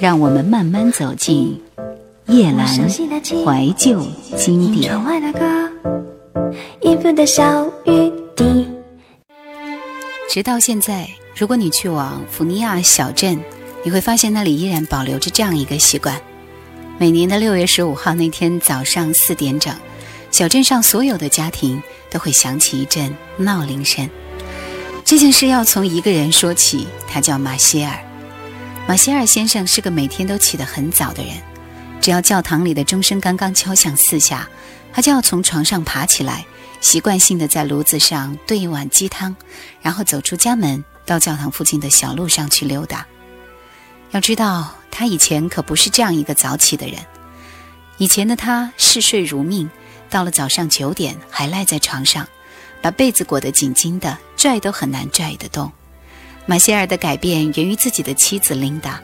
让我们慢慢走进夜阑怀旧经典。直到现在，如果你去往福尼亚小镇，你会发现那里依然保留着这样一个习惯：每年的六月十五号那天早上四点整，小镇上所有的家庭都会响起一阵闹铃声。这件事要从一个人说起，他叫马歇尔。马歇尔先生是个每天都起得很早的人，只要教堂里的钟声刚刚敲响四下，他就要从床上爬起来，习惯性的在炉子上炖一碗鸡汤，然后走出家门，到教堂附近的小路上去溜达。要知道，他以前可不是这样一个早起的人。以前的他嗜睡如命，到了早上九点还赖在床上，把被子裹得紧紧的，拽都很难拽得动。马歇尔的改变源于自己的妻子琳达。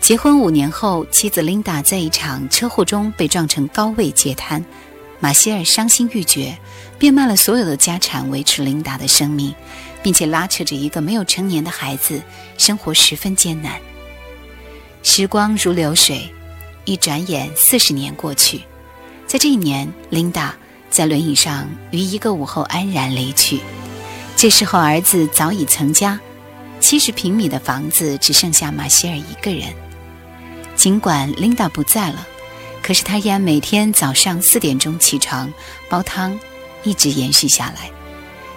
结婚五年后，妻子琳达在一场车祸中被撞成高位截瘫，马歇尔伤心欲绝，变卖了所有的家产维持琳达的生命，并且拉扯着一个没有成年的孩子，生活十分艰难。时光如流水，一转眼四十年过去，在这一年，琳达在轮椅上于一个午后安然离去。这时候，儿子早已成家。七十平米的房子只剩下马歇尔一个人。尽管琳达不在了，可是他依然每天早上四点钟起床煲汤，一直延续下来。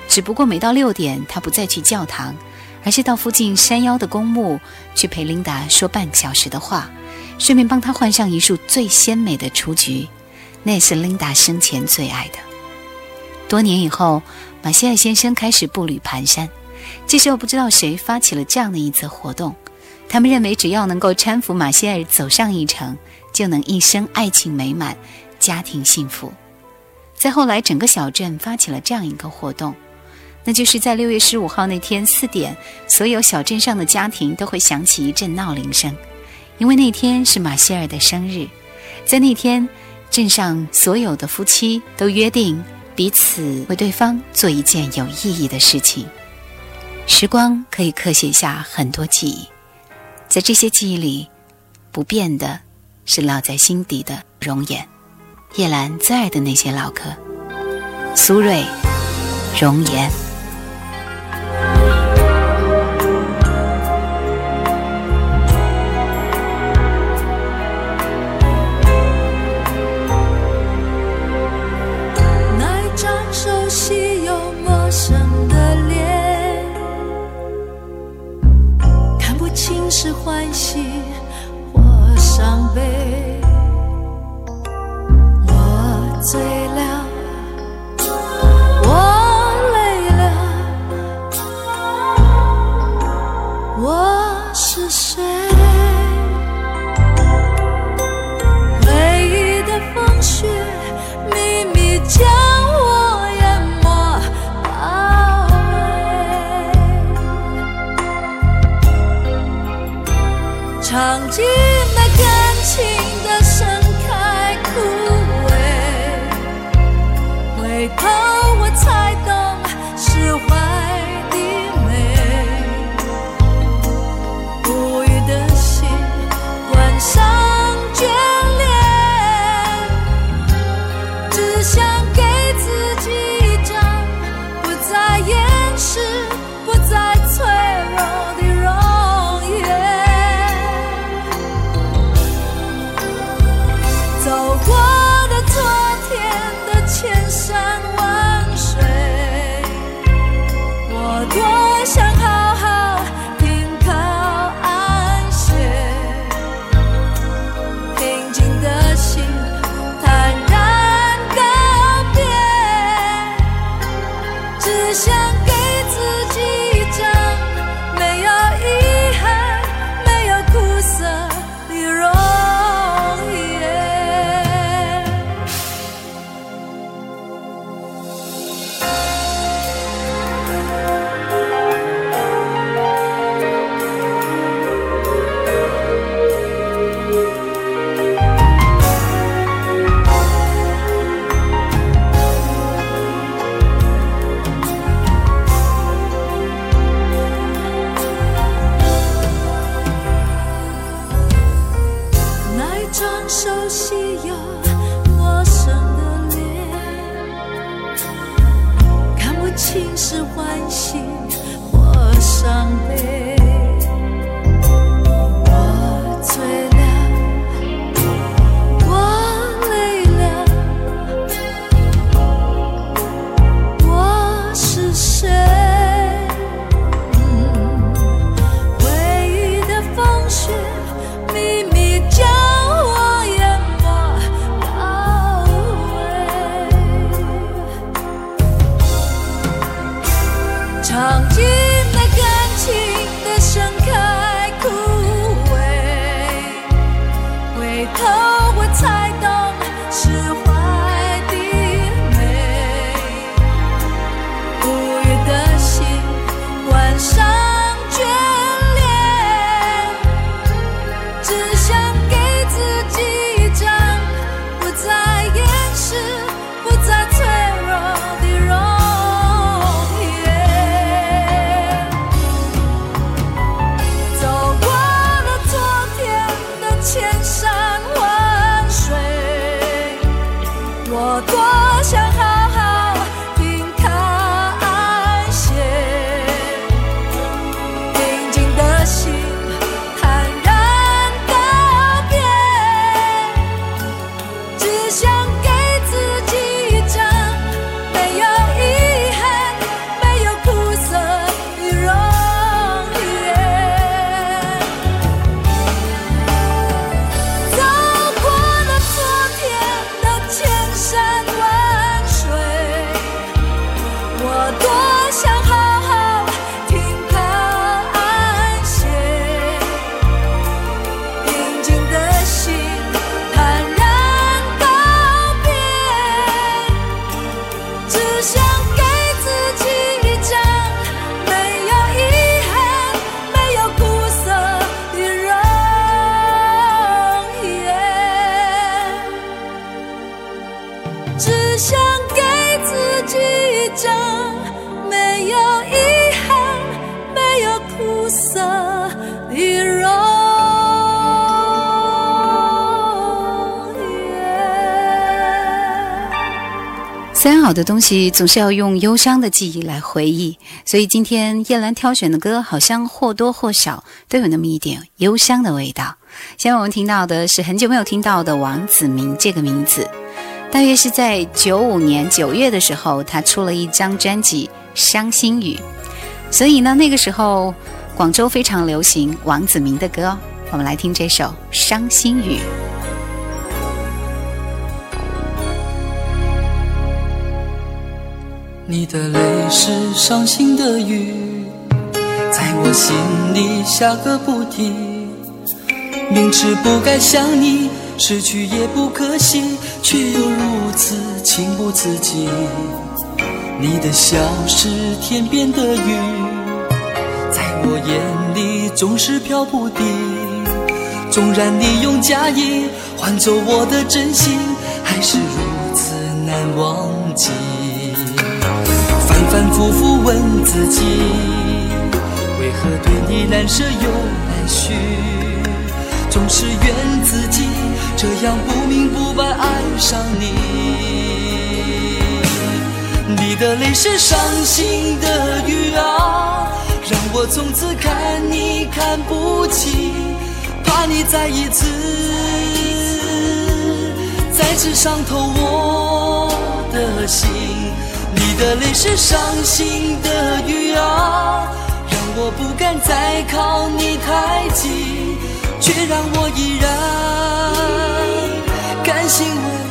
只不过每到六点，他不再去教堂，而是到附近山腰的公墓去陪琳达说半个小时的话，顺便帮她换上一束最鲜美的雏菊，那也是琳达生前最爱的。多年以后，马歇尔先生开始步履蹒跚。这时候不知道谁发起了这样的一则活动，他们认为只要能够搀扶马歇尔走上一程，就能一生爱情美满，家庭幸福。再后来，整个小镇发起了这样一个活动，那就是在六月十五号那天四点，所有小镇上的家庭都会响起一阵闹铃声，因为那天是马歇尔的生日。在那天，镇上所有的夫妻都约定彼此为对方做一件有意义的事情。时光可以刻写下很多记忆，在这些记忆里，不变的是烙在心底的容颜。叶兰最爱的那些老歌，苏芮，容颜。是欢喜或伤悲。我最 Jesus. 三好的东西总是要用忧伤的记忆来回忆，所以今天叶兰挑选的歌好像或多或少都有那么一点忧伤的味道。现在我们听到的是很久没有听到的王子明这个名字，大约是在九五年九月的时候，他出了一张专辑《伤心雨》，所以呢，那个时候广州非常流行王子明的歌。我们来听这首《伤心雨》。你的泪是伤心的雨，在我心里下个不停。明知不该想你，失去也不可惜，却又如此情不自禁。你的笑是天边的云，在我眼里总是飘不定。纵然你用假意换走我的真心，还是如此难忘记。反反复复问自己，为何对你难舍又难续？总是怨自己这样不明不白爱上你。你的泪是伤心的雨啊，让我从此看你看不清，怕你再一次再次伤透我的心。你的泪是伤心的雨啊，让我不敢再靠你太近，却让我依然甘心为。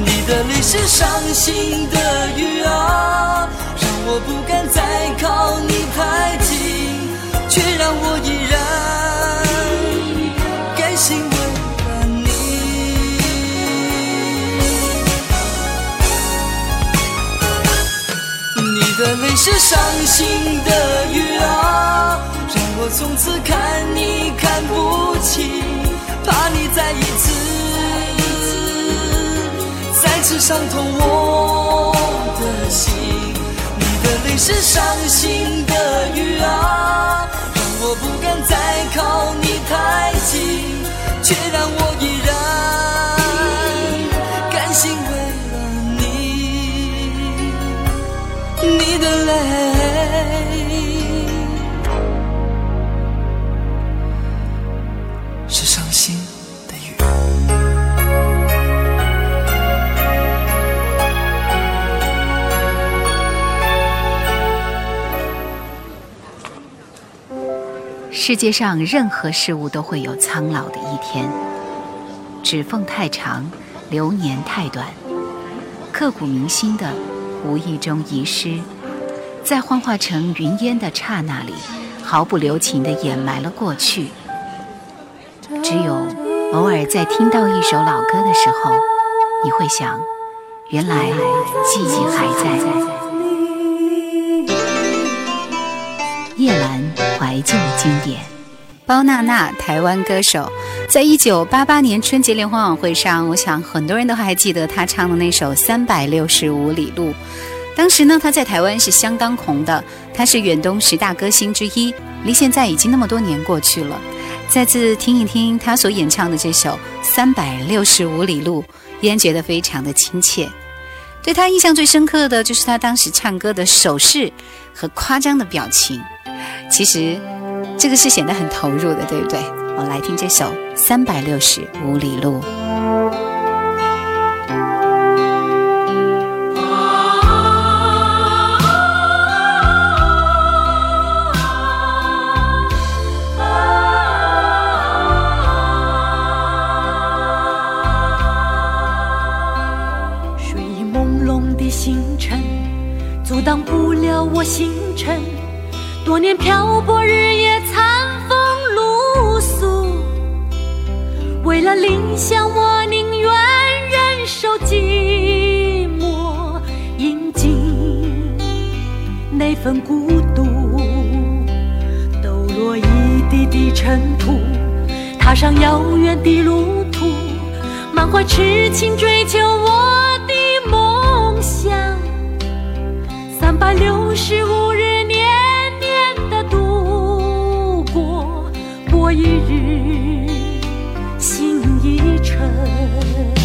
你的泪是伤心的雨啊，让我不敢再靠你太近，却让我依然甘心为了你。你的泪是伤心的雨啊，让我从此看你看不清，怕你再一次。再次伤痛我的心，你的泪是伤心的雨啊，让我不敢再靠你太近，却让我依然甘心为了你，你的泪世界上任何事物都会有苍老的一天，指缝太长，流年太短，刻骨铭心的无意中遗失，在幻化成云烟的刹那里，毫不留情地掩埋了过去。只有偶尔在听到一首老歌的时候，你会想，原来记忆还在。叶兰怀旧经典，包娜娜，台湾歌手，在一九八八年春节联欢晚会上，我想很多人都还记得她唱的那首《三百六十五里路》。当时呢，她在台湾是相当红的，她是远东十大歌星之一。离现在已经那么多年过去了，再次听一听她所演唱的这首《三百六十五里路》，依然觉得非常的亲切。对她印象最深刻的就是她当时唱歌的手势和夸张的表情。其实，这个是显得很投入的，对不对？我们来听这首《三百六十五里路》。睡意朦胧的星辰，阻挡不了我星辰。多年漂泊，日夜餐风露宿，为了理想，我宁愿忍受寂寞，饮尽那份孤独，抖落一地的尘土，踏上遥远的路途，满怀痴情追求我的梦想，三百六十五一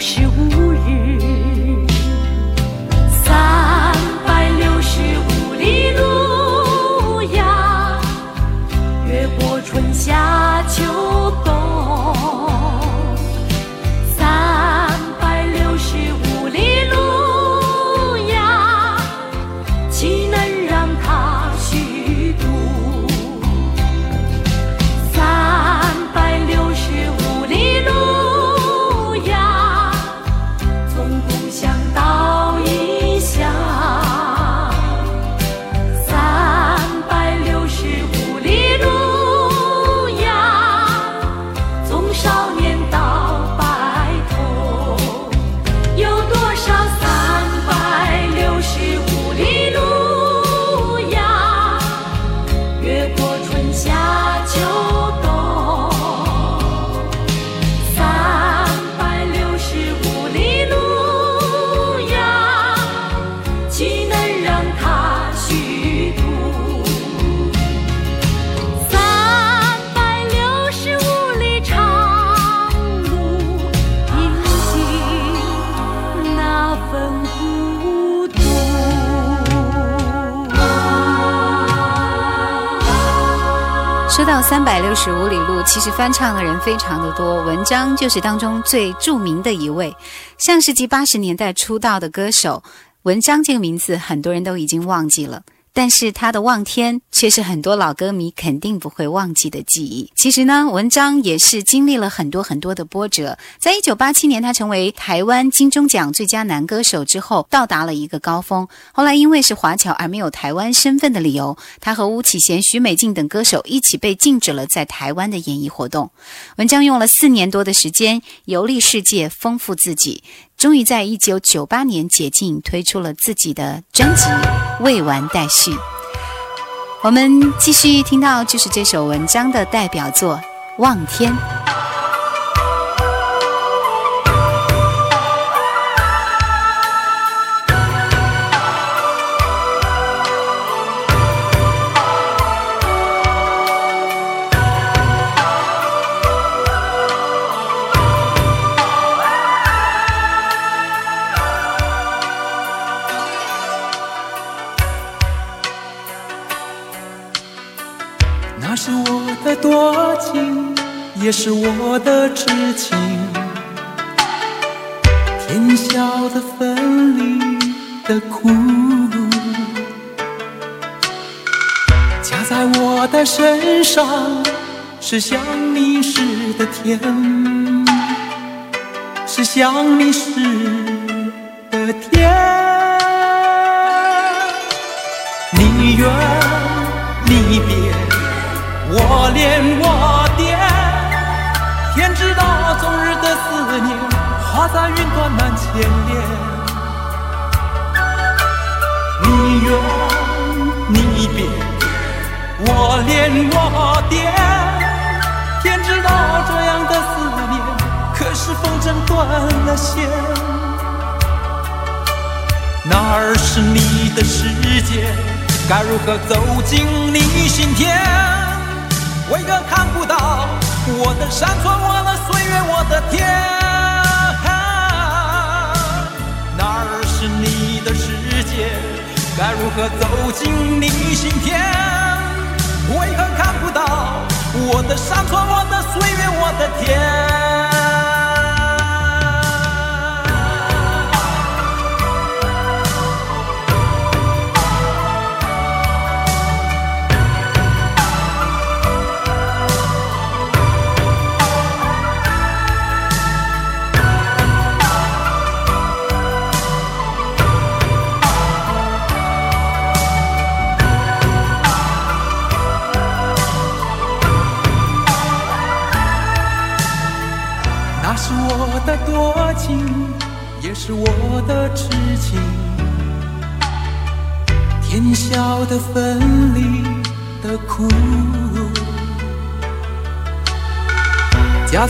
十五日？三百六十五里路，其实翻唱的人非常的多，文章就是当中最著名的一位。上世纪八十年代出道的歌手文章这个名字，很多人都已经忘记了。但是他的望天却是很多老歌迷肯定不会忘记的记忆。其实呢，文章也是经历了很多很多的波折。在一九八七年，他成为台湾金钟奖最佳男歌手之后，到达了一个高峰。后来因为是华侨而没有台湾身份的理由，他和巫启贤、许美静等歌手一起被禁止了在台湾的演艺活动。文章用了四年多的时间游历世界，丰富自己。终于在一九九八年解禁，推出了自己的专辑《未完待续》。我们继续听到，就是这首文章的代表作《望天》。是我的痴情，天晓得分离的苦，加在我的身上是想你时的甜，是想你时的甜。在云端难牵连。你远你别，我恋我惦。天知道，这样的思念，可是风筝断了线。哪儿是你的世界？该如何走进你心田？为何看不到？我的山川，我的岁月，我的天，是你的世界？该如何走进你心田？为何看不到我的山川，我的岁月，我的天？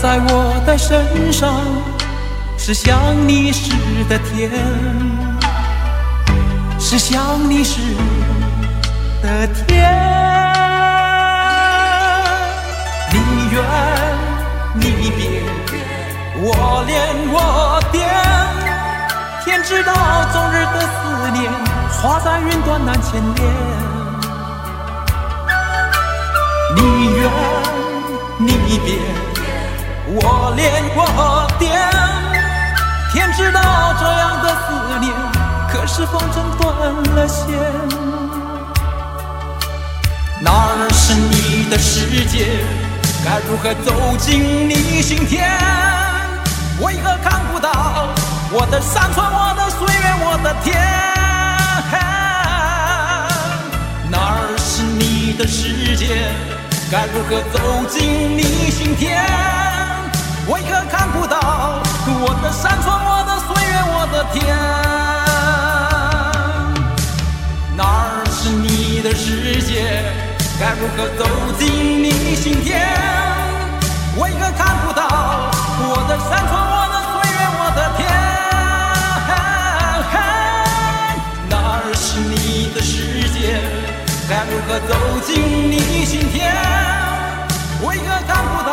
在我的身上是想你时的甜，是想你时的甜。你远你别，我恋我惦。天知道，终日的思念化在云端难牵连。你远你别，我恋我惦。天知道，这样的思念，可是风筝断了线。哪儿是你的世界？该如何走进你心田？为何看不到？我的山川，我的岁月，我的天，哪儿是你的世界？该如何走进你心田？为何看不到我的山川，我的岁月，我的天？哪儿是你的世界？该如何走进你心田？为何看不到我的山川，我的岁月，我的天？哪儿是你的世界该如何走进你心田？为何看不到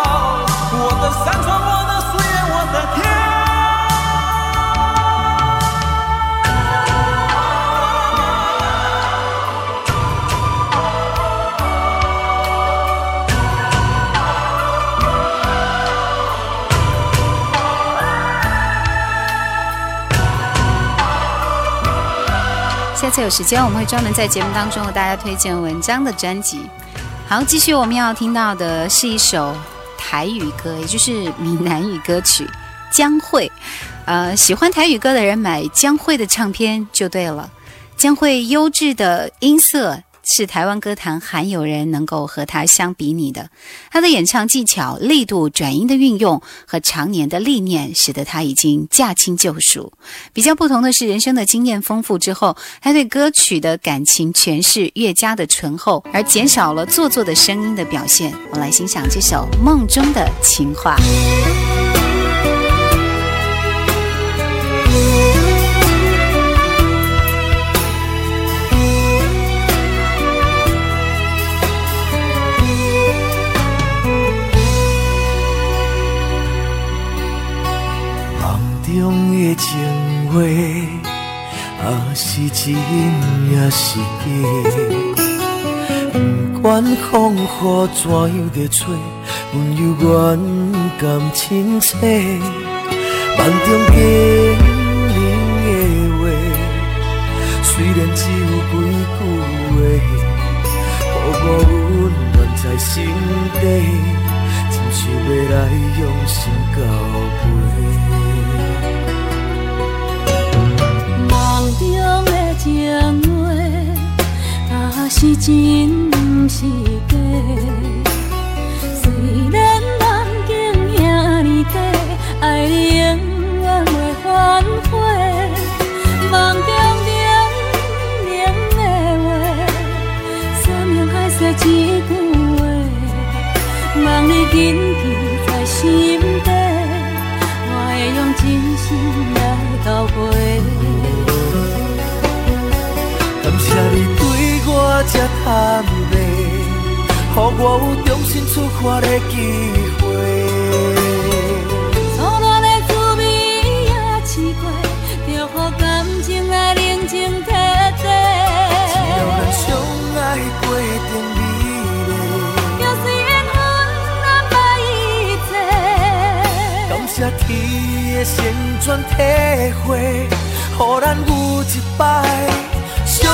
我的山川，有时间我们会专门在节目当中为大家推荐文章的专辑。好，继续我们要听到的是一首台语歌，也就是闽南语歌曲《江蕙》。呃，喜欢台语歌的人买江蕙的唱片就对了。江蕙优质的音色是台湾歌坛罕有人能够和他相比拟的。他的演唱技巧、力度、转音的运用和常年的历练，使得他已经驾轻就熟。比较不同的是，人生的经验丰富之后，他对歌曲的感情诠释越加的醇厚，而减少了做作的声音的表现。我们来欣赏这首《梦中的情话》。话，啊是真也是假？不管风雨怎样在吹，阮犹原甘清醒。梦中经人的话，虽然只有几句话，抱我温暖在心底，真想要来用心交陪。情话，啊是真不是假。虽然梦境遐尼短，爱你永我有重新出发的机会。错乱的滋味也试过，就予感情来冷静体体。只要咱相爱过程美丽，就算缘分安排一切。感谢天的旋转体会，予咱有一摆。相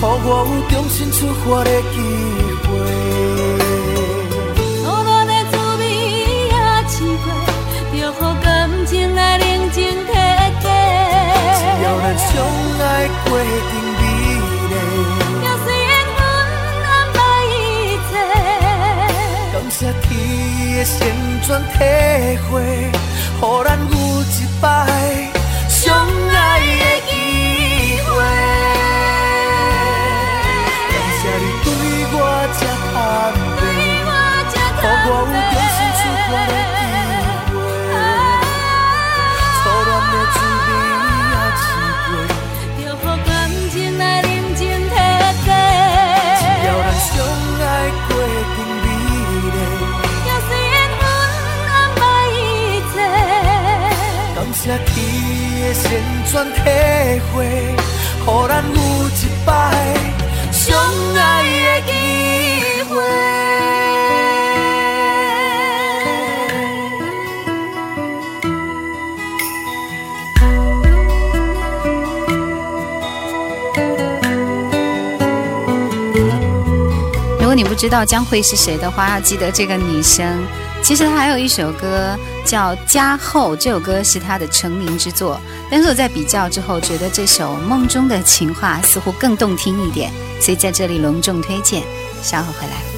予我有重新出发的机会。情来冷静体体，只要咱相爱过程美丽，就算缘分安排一切。感谢天的旋转体会，予咱有一摆相爱的旋转体会，予咱有一摆相爱的机会。如果你不知道江蕙是谁的话，要记得这个女生。其实她还有一首歌。叫加厚，这首歌是他的成名之作。但是我在比较之后，觉得这首《梦中的情话》似乎更动听一点，所以在这里隆重推荐。稍后回来。